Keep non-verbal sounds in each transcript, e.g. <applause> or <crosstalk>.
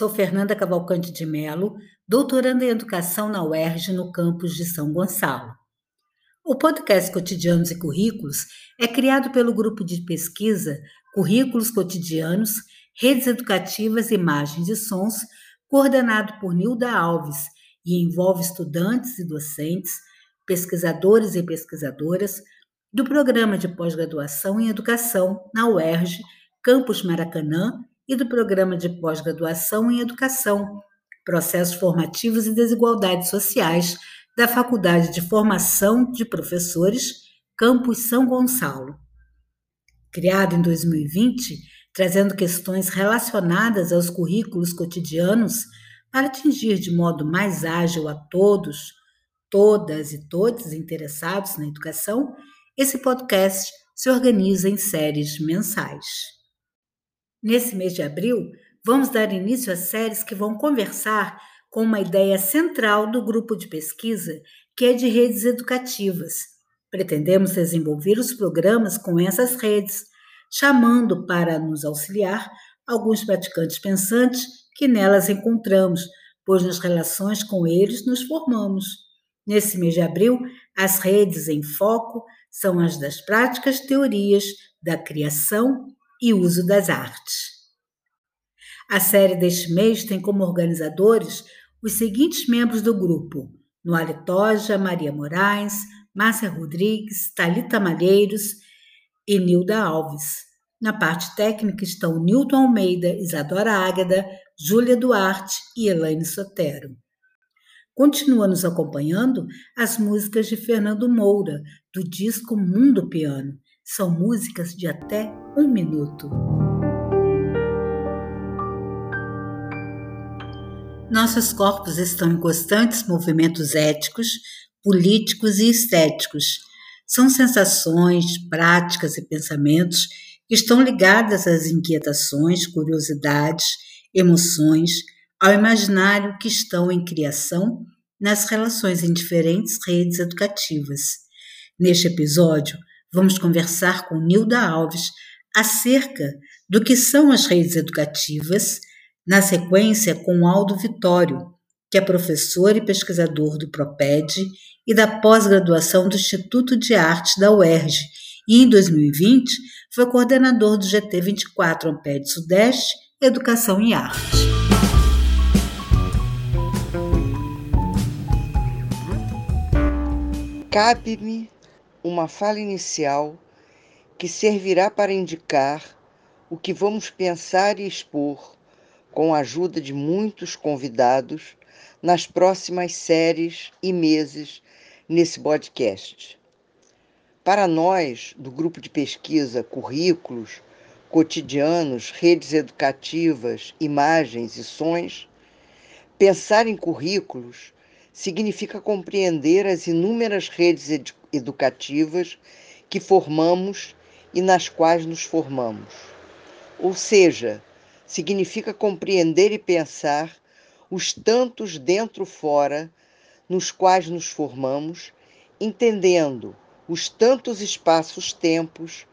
Sou Fernanda Cavalcante de Melo, doutoranda em Educação na UERJ, no campus de São Gonçalo. O podcast Cotidianos e Currículos é criado pelo grupo de pesquisa Currículos Cotidianos, Redes Educativas, Imagens e Sons, coordenado por Nilda Alves e envolve estudantes e docentes, pesquisadores e pesquisadoras do Programa de Pós-Graduação em Educação na UERJ, Campus Maracanã e do Programa de Pós-Graduação em Educação, Processos Formativos e Desigualdades Sociais da Faculdade de Formação de Professores, Campus São Gonçalo. Criado em 2020, trazendo questões relacionadas aos currículos cotidianos para atingir de modo mais ágil a todos, todas e todos interessados na educação, esse podcast se organiza em séries mensais. Nesse mês de abril, vamos dar início a séries que vão conversar com uma ideia central do grupo de pesquisa, que é de redes educativas. Pretendemos desenvolver os programas com essas redes, chamando para nos auxiliar alguns praticantes pensantes que nelas encontramos, pois nas relações com eles nos formamos. Nesse mês de abril, as redes em foco são as das práticas teorias da criação e uso das artes. A série deste mês tem como organizadores os seguintes membros do grupo: Noale Toja, Maria Moraes, Márcia Rodrigues, Talita Malheiros e Nilda Alves. Na parte técnica estão Nilton Almeida, Isadora Águeda, Júlia Duarte e Elaine Sotero. Continua nos acompanhando as músicas de Fernando Moura, do disco Mundo Piano. São músicas de até um minuto. Nossos corpos estão em constantes movimentos éticos, políticos e estéticos. São sensações, práticas e pensamentos que estão ligadas às inquietações, curiosidades, emoções, ao imaginário que estão em criação nas relações em diferentes redes educativas. Neste episódio, vamos conversar com Nilda Alves acerca do que são as redes educativas, na sequência com Aldo Vitório, que é professor e pesquisador do PROPED e da pós-graduação do Instituto de Arte da UERJ, e em 2020 foi coordenador do GT 24 Amped Sudeste, Educação e Arte. Cabe-me uma fala inicial que servirá para indicar o que vamos pensar e expor com a ajuda de muitos convidados nas próximas séries e meses nesse podcast. Para nós, do grupo de pesquisa Currículos, Cotidianos, Redes Educativas, Imagens e Sons, pensar em currículos significa compreender as inúmeras redes ed educativas que formamos e nas quais nos formamos. Ou seja, significa compreender e pensar os tantos dentro-fora nos quais nos formamos, entendendo os tantos espaços-tempos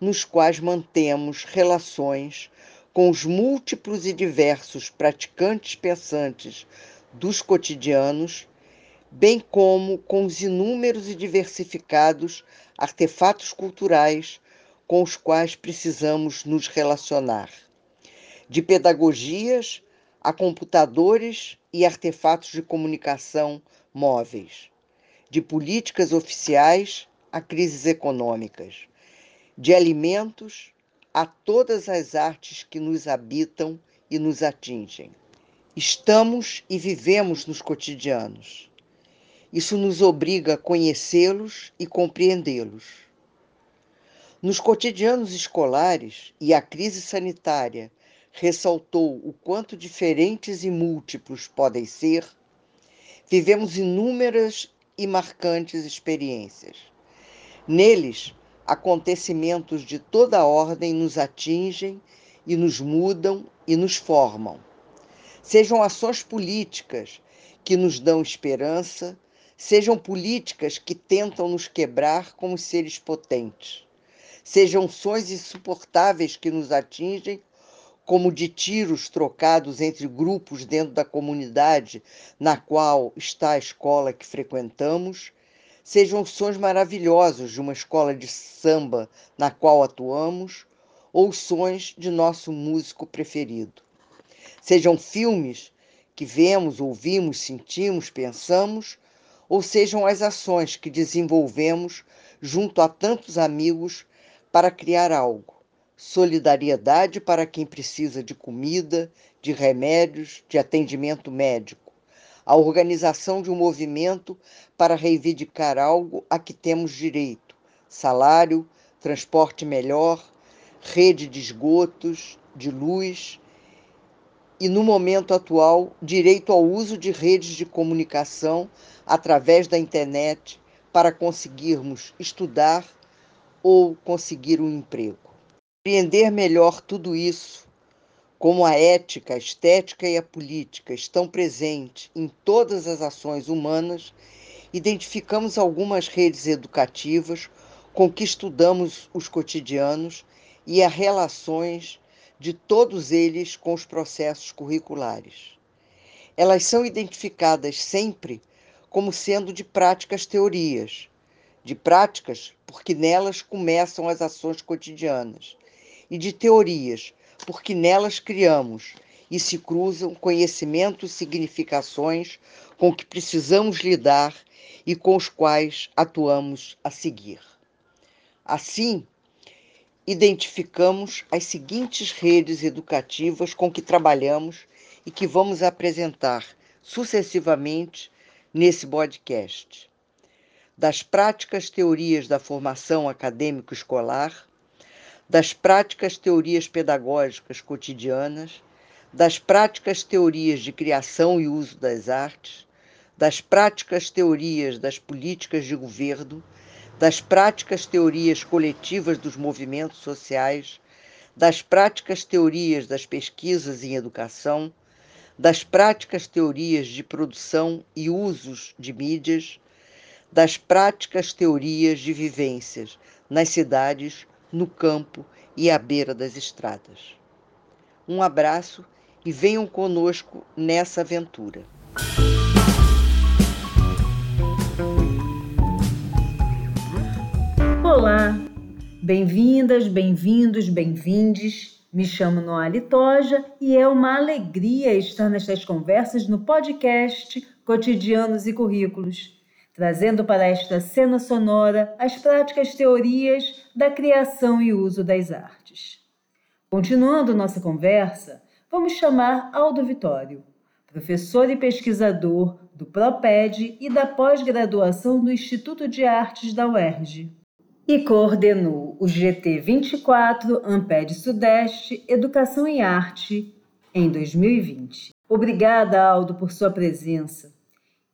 nos quais mantemos relações com os múltiplos e diversos praticantes pensantes dos cotidianos, bem como com os inúmeros e diversificados artefatos culturais com os quais precisamos nos relacionar. De pedagogias a computadores e artefatos de comunicação móveis. De políticas oficiais a crises econômicas. De alimentos a todas as artes que nos habitam e nos atingem. Estamos e vivemos nos cotidianos. Isso nos obriga a conhecê-los e compreendê-los. Nos cotidianos escolares e a crise sanitária ressaltou o quanto diferentes e múltiplos podem ser, vivemos inúmeras e marcantes experiências. Neles, acontecimentos de toda ordem nos atingem e nos mudam e nos formam sejam ações políticas que nos dão esperança, sejam políticas que tentam nos quebrar como seres potentes, sejam sons insuportáveis que nos atingem, como de tiros trocados entre grupos dentro da comunidade na qual está a escola que frequentamos, sejam sons maravilhosos de uma escola de samba na qual atuamos, ou sons de nosso músico preferido. Sejam filmes que vemos, ouvimos, sentimos, pensamos, ou sejam as ações que desenvolvemos junto a tantos amigos para criar algo. Solidariedade para quem precisa de comida, de remédios, de atendimento médico, a organização de um movimento para reivindicar algo a que temos direito: salário, transporte melhor, rede de esgotos, de luz e, no momento atual, direito ao uso de redes de comunicação através da internet para conseguirmos estudar ou conseguir um emprego. Compreender melhor tudo isso, como a ética, a estética e a política estão presentes em todas as ações humanas, identificamos algumas redes educativas com que estudamos os cotidianos e as relações de todos eles com os processos curriculares. Elas são identificadas sempre como sendo de práticas teorias, de práticas porque nelas começam as ações cotidianas e de teorias, porque nelas criamos e se cruzam conhecimentos e significações com que precisamos lidar e com os quais atuamos a seguir. Assim, identificamos as seguintes redes educativas com que trabalhamos e que vamos apresentar sucessivamente nesse podcast. Das práticas teorias da formação acadêmico-escolar, das práticas teorias pedagógicas cotidianas, das práticas teorias de criação e uso das artes, das práticas teorias das políticas de governo, das práticas teorias coletivas dos movimentos sociais, das práticas teorias das pesquisas em educação, das práticas teorias de produção e usos de mídias, das práticas teorias de vivências nas cidades no campo e à beira das estradas. Um abraço e venham conosco nessa aventura. Olá, bem-vindas, bem-vindos, bem-vindes. Me chamo Noali Toja e é uma alegria estar nestas conversas no podcast Cotidianos e Currículos trazendo para esta cena sonora as práticas teorias da criação e uso das artes. Continuando nossa conversa, vamos chamar Aldo Vitório, professor e pesquisador do PROPED e da pós-graduação do Instituto de Artes da UERJ, e coordenou o GT 24 Amped Sudeste Educação e Arte em 2020. Obrigada, Aldo, por sua presença.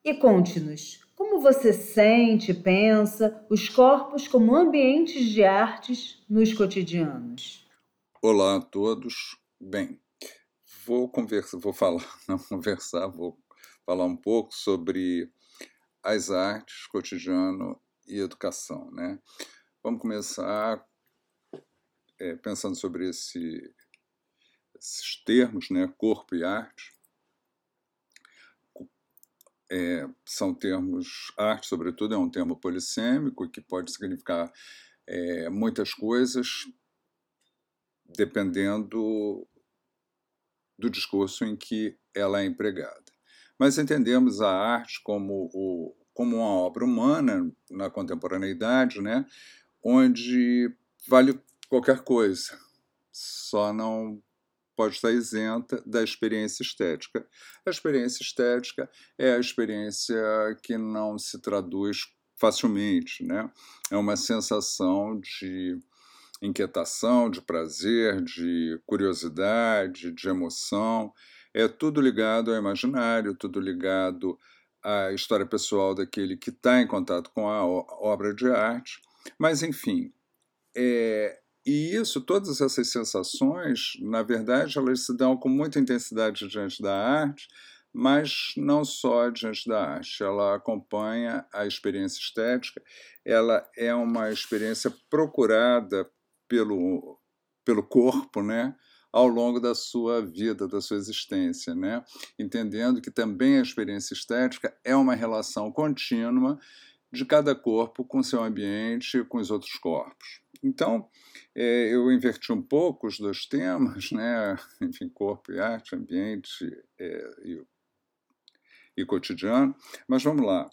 E conte-nos como você sente, pensa os corpos como ambientes de artes nos cotidianos? Olá a todos. Bem, vou conversar, vou falar, <laughs> não conversar, vou falar um pouco sobre as artes, cotidiano e educação, né? Vamos começar é, pensando sobre esse, esses termos, né? Corpo e arte é, são termos, arte, sobretudo, é um termo polissêmico que pode significar é, muitas coisas, dependendo do discurso em que ela é empregada. Mas entendemos a arte como, o, como uma obra humana na contemporaneidade, né, onde vale qualquer coisa, só não pode estar isenta da experiência estética. A experiência estética é a experiência que não se traduz facilmente, né? É uma sensação de inquietação, de prazer, de curiosidade, de emoção. É tudo ligado ao imaginário, tudo ligado à história pessoal daquele que está em contato com a obra de arte. Mas, enfim, é, e isso, todas essas sensações, na verdade, elas se dão com muita intensidade diante da arte, mas não só diante da arte. Ela acompanha a experiência estética, ela é uma experiência procurada pelo, pelo corpo, né? ao longo da sua vida, da sua existência, né? entendendo que também a experiência estética é uma relação contínua de cada corpo com seu ambiente, com os outros corpos. Então, é, eu inverti um pouco os dois temas, né? <laughs> enfim, corpo e arte, ambiente é, e, e cotidiano, mas vamos lá.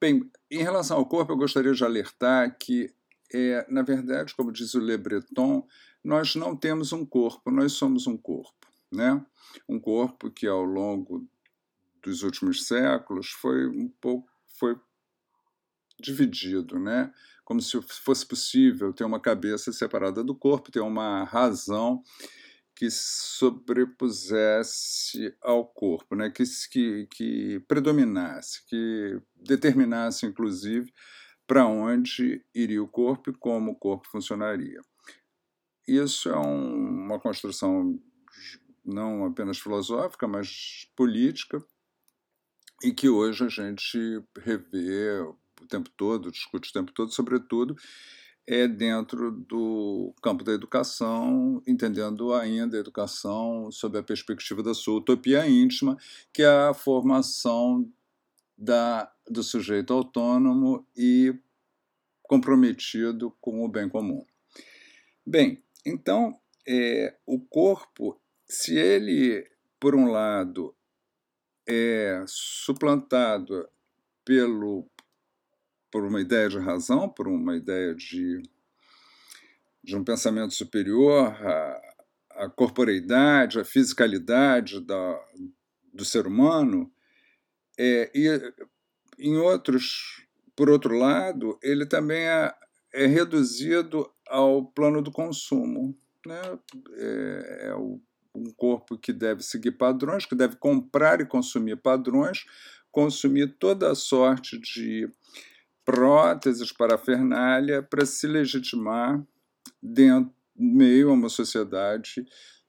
Bem, em relação ao corpo, eu gostaria de alertar que, é, na verdade, como diz o Le Breton, nós não temos um corpo, nós somos um corpo. Né? Um corpo que, ao longo dos últimos séculos, foi um pouco foi dividido, né? como se fosse possível ter uma cabeça separada do corpo, ter uma razão que sobrepusesse ao corpo, né? que, que, que predominasse, que determinasse, inclusive, para onde iria o corpo e como o corpo funcionaria. Isso é um, uma construção não apenas filosófica, mas política, e que hoje a gente revê o tempo todo, discute o tempo todo, sobretudo é dentro do campo da educação, entendendo ainda a educação sob a perspectiva da sua utopia íntima, que é a formação da, do sujeito autônomo e comprometido com o bem comum. Bem, então, é, o corpo, se ele, por um lado, é suplantado pelo por uma ideia de razão, por uma ideia de, de um pensamento superior, a, a corporeidade, a fisicalidade da, do ser humano, é, e em outros, por outro lado, ele também é, é reduzido ao plano do consumo. Né? É, é um corpo que deve seguir padrões, que deve comprar e consumir padrões, consumir toda a sorte de próteses, parafernália, para se legitimar dentro, meio a uma sociedade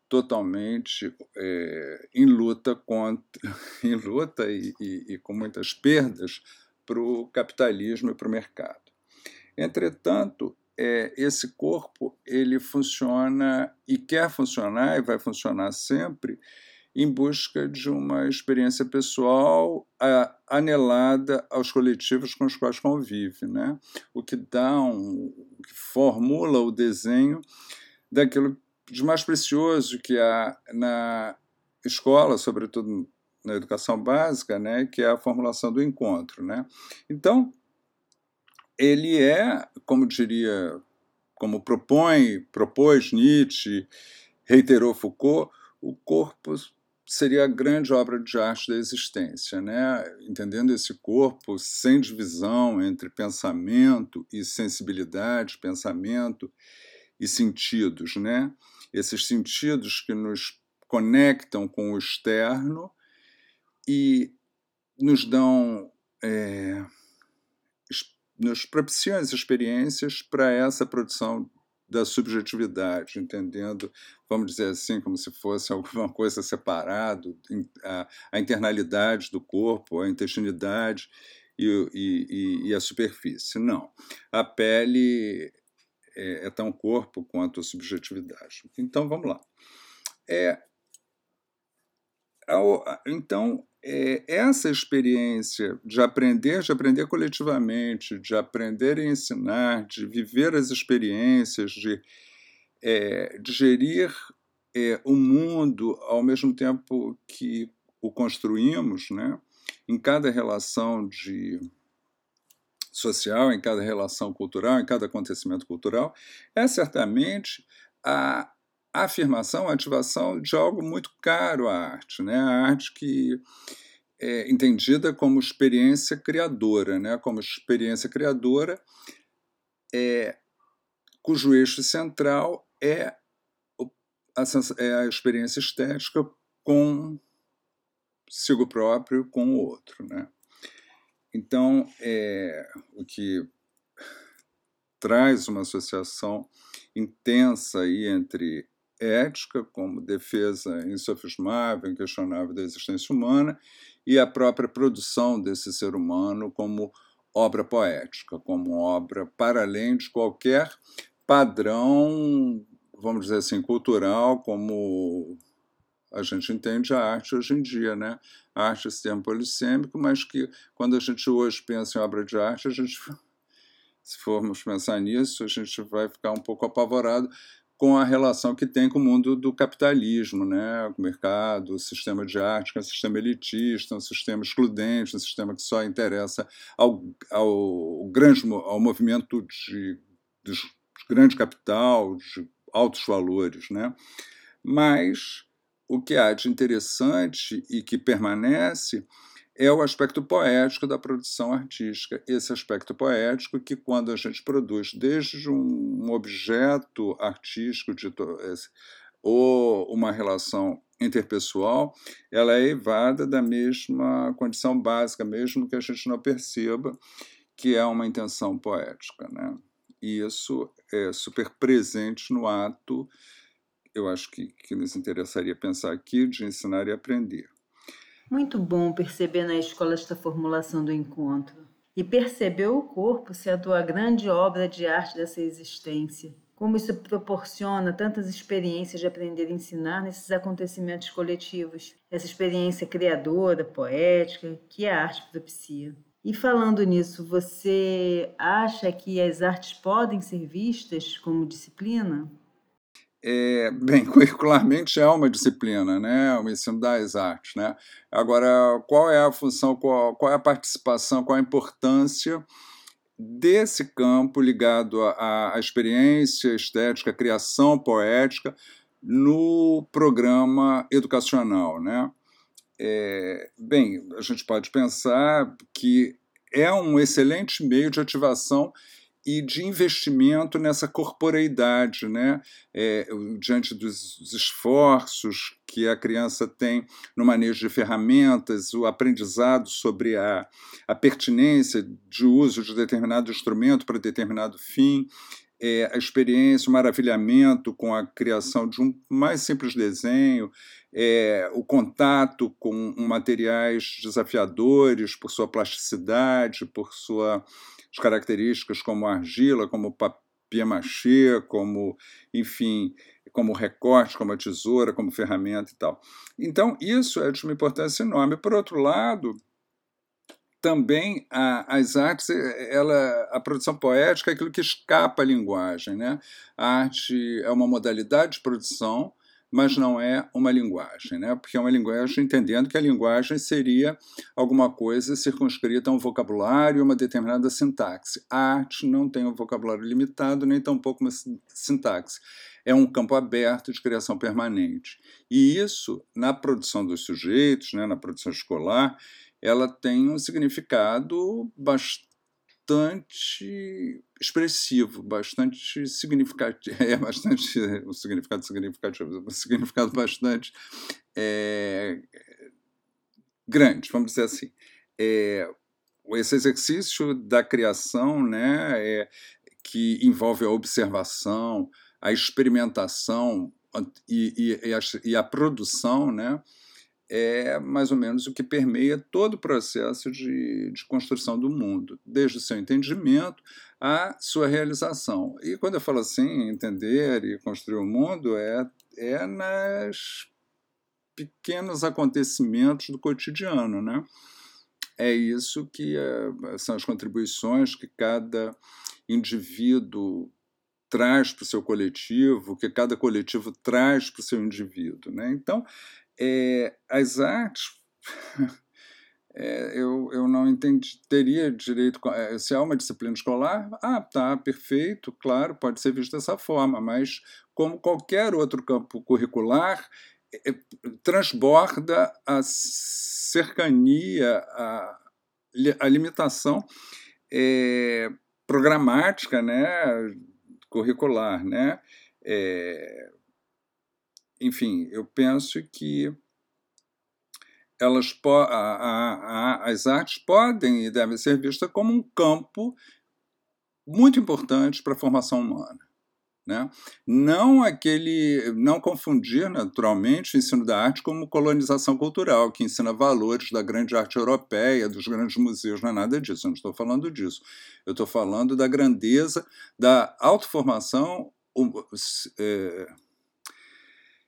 totalmente é, em luta contra, <laughs> em luta e, e, e com muitas perdas para o capitalismo e para o mercado. Entretanto, é, esse corpo ele funciona e quer funcionar e vai funcionar sempre em busca de uma experiência pessoal anelada aos coletivos com os quais convive, né? o que dá um, que formula o desenho daquilo de mais precioso que há na escola, sobretudo na educação básica, né? que é a formulação do encontro. Né? Então, ele é, como diria, como propõe, propôs Nietzsche, reiterou Foucault, o corpo seria a grande obra de arte da existência, né? entendendo esse corpo sem divisão entre pensamento e sensibilidade, pensamento e sentidos, né? esses sentidos que nos conectam com o externo e nos dão, é, nos propiciam as experiências para essa produção da subjetividade, entendendo, vamos dizer assim, como se fosse <laughs> alguma coisa separado, a, a internalidade do corpo, a intestinidade e, e, e, a superfície. Não. A pele é, é, tão corpo quanto a subjetividade. Então, vamos lá. É, então, é, essa experiência de aprender, de aprender coletivamente, de aprender e ensinar, de viver as experiências, de, é, de gerir é, o mundo ao mesmo tempo que o construímos, né? em cada relação de social, em cada relação cultural, em cada acontecimento cultural, é certamente a afirmação, a ativação de algo muito caro à arte, né? a arte que é entendida como experiência criadora, né? como experiência criadora é, cujo eixo central é a, é a experiência estética com sigo próprio, com o outro. Né? Então, é, o que traz uma associação intensa aí entre ética, como defesa insofismável, inquestionável da existência humana, e a própria produção desse ser humano como obra poética, como obra para além de qualquer padrão vamos dizer assim, cultural, como a gente entende a arte hoje em dia, né? A arte é esse termo polissêmico, mas que quando a gente hoje pensa em obra de arte, a gente, <laughs> se formos pensar nisso, a gente vai ficar um pouco apavorado com a relação que tem com o mundo do capitalismo, né? o mercado, o sistema de arte, que é um sistema elitista, um sistema excludente, um sistema que só interessa ao, ao grande ao movimento de, de grande capital, de altos valores. Né? Mas o que há de interessante e que permanece é o aspecto poético da produção artística. Esse aspecto poético que, quando a gente produz desde um objeto artístico ou uma relação interpessoal, ela é evada da mesma condição básica, mesmo que a gente não perceba que é uma intenção poética. Né? E isso é super presente no ato, eu acho que, que nos interessaria pensar aqui, de ensinar e aprender. Muito bom perceber na escola esta formulação do encontro. E perceber o corpo sendo a grande obra de arte dessa existência. Como isso proporciona tantas experiências de aprender e ensinar nesses acontecimentos coletivos. Essa experiência criadora, poética, que a arte propicia. E falando nisso, você acha que as artes podem ser vistas como disciplina? É, bem, <laughs> curricularmente é uma disciplina, né? o ensino das artes. Né? Agora, qual é a função, qual, qual é a participação, qual a importância desse campo ligado à, experiência estética, à criação poética no programa educacional? Né? É, bem, a gente pode pensar que é um excelente meio de ativação e de investimento nessa corporeidade, né? É, diante dos esforços que a criança tem no manejo de ferramentas, o aprendizado sobre a, a pertinência de uso de determinado instrumento para determinado fim, é, a experiência, o maravilhamento com a criação de um mais simples desenho, é, o contato com materiais desafiadores por sua plasticidade, por sua características como argila, como papier-mâché, como, enfim, como recorte, como a tesoura, como ferramenta e tal. Então, isso é de uma importância enorme. Por outro lado, também a, as artes, ela, a produção poética é aquilo que escapa à linguagem. Né? A arte é uma modalidade de produção mas não é uma linguagem, né? porque é uma linguagem entendendo que a linguagem seria alguma coisa circunscrita a um vocabulário, uma determinada sintaxe. A arte não tem um vocabulário limitado, nem tampouco uma sintaxe. É um campo aberto de criação permanente. E isso, na produção dos sujeitos, né, na produção escolar, ela tem um significado bastante bastante expressivo, bastante significativo, <laughs> é bastante um significado significativo, um significado bastante é, grande, vamos dizer assim. É, esse exercício da criação, né, é, que envolve a observação, a experimentação e, e, e, a, e a produção, né, é mais ou menos o que permeia todo o processo de, de construção do mundo, desde o seu entendimento à sua realização. E quando eu falo assim, entender e construir o mundo, é, é nas pequenos acontecimentos do cotidiano, né? É isso que é, são as contribuições que cada indivíduo traz para o seu coletivo, que cada coletivo traz para o seu indivíduo. Né? Então, é, as artes, <laughs> é, eu, eu não entendi, teria direito. É, se há uma disciplina escolar, ah, tá, perfeito, claro, pode ser visto dessa forma, mas como qualquer outro campo curricular, é, transborda a cercania, a, a limitação é, programática, né, curricular, né, é, enfim, eu penso que elas a, a, a, as artes podem e devem ser vistas como um campo muito importante para a formação humana. Né? Não aquele, não confundir naturalmente o ensino da arte como colonização cultural, que ensina valores da grande arte europeia, dos grandes museus, não é nada disso, eu não estou falando disso. Eu estou falando da grandeza da autoformação é,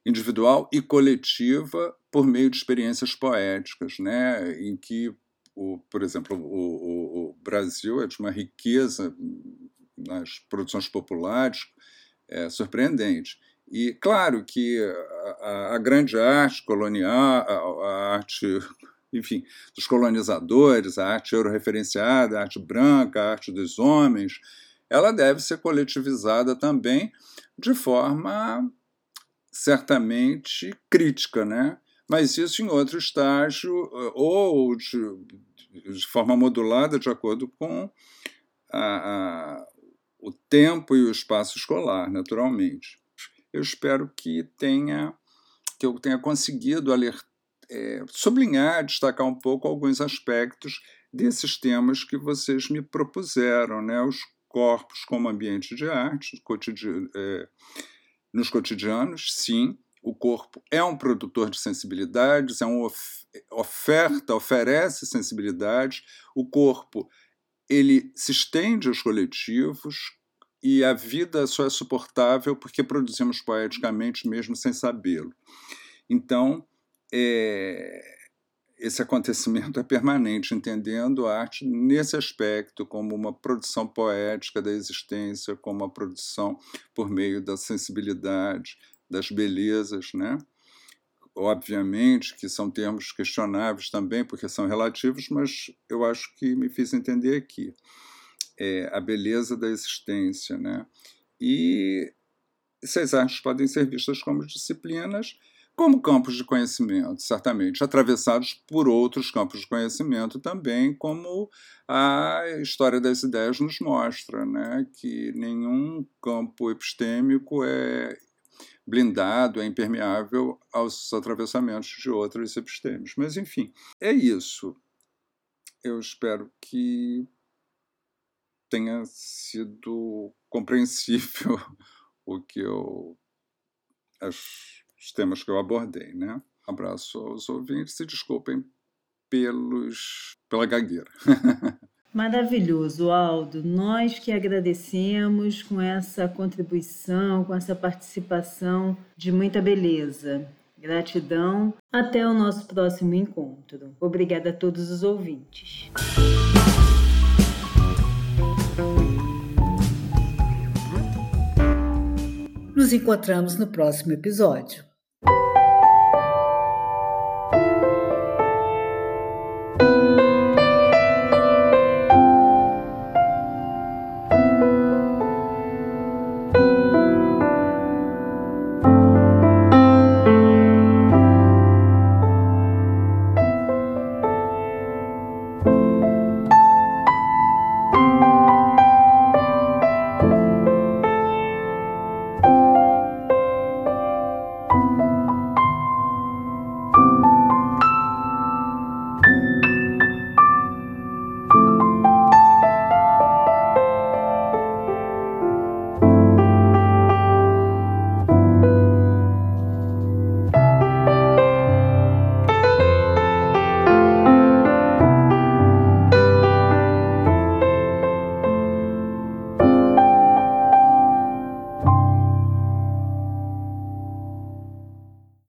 individual e coletiva por meio de experiências poéticas, né, em que, o, por exemplo, o, o, o Brasil é de uma riqueza nas produções populares é, surpreendente. E claro que a, a grande arte colonial, a, a, arte, enfim, dos colonizadores, a arte euroreferenciada, a arte branca, a arte dos homens, ela deve ser coletivizada também de forma certamente crítica, né? Mas isso em outro estágio ou de, de forma modulada de acordo com a, a, o tempo e o espaço escolar, naturalmente eu espero que tenha que eu tenha conseguido alertar, é, sublinhar, destacar um pouco alguns aspectos desses temas que vocês me propuseram, né? Os corpos como ambiente de arte, é, nos cotidianos, sim. O corpo é um produtor de sensibilidades, é uma oferta, oferece sensibilidade. O corpo ele se estende aos coletivos, e a vida só é suportável porque produzimos poeticamente mesmo sem sabê-lo. Então, é, esse acontecimento é permanente, entendendo a arte nesse aspecto como uma produção poética da existência, como uma produção por meio da sensibilidade, das belezas, né? Obviamente que são termos questionáveis também, porque são relativos, mas eu acho que me fiz entender aqui é, a beleza da existência. Né? E essas artes podem ser vistas como disciplinas, como campos de conhecimento, certamente, atravessados por outros campos de conhecimento também, como a história das ideias nos mostra, né? que nenhum campo epistêmico é blindado, é impermeável aos atravessamentos de outros epistêmicos. Mas, enfim, é isso. Eu espero que tenha sido compreensível <laughs> o que eu as, os temas que eu abordei, né? Abraço aos ouvintes e desculpem pelos pela gagueira. <laughs> Maravilhoso, Aldo. Nós que agradecemos com essa contribuição, com essa participação de muita beleza. Gratidão. Até o nosso próximo encontro. Obrigada a todos os ouvintes. Nos encontramos no próximo episódio.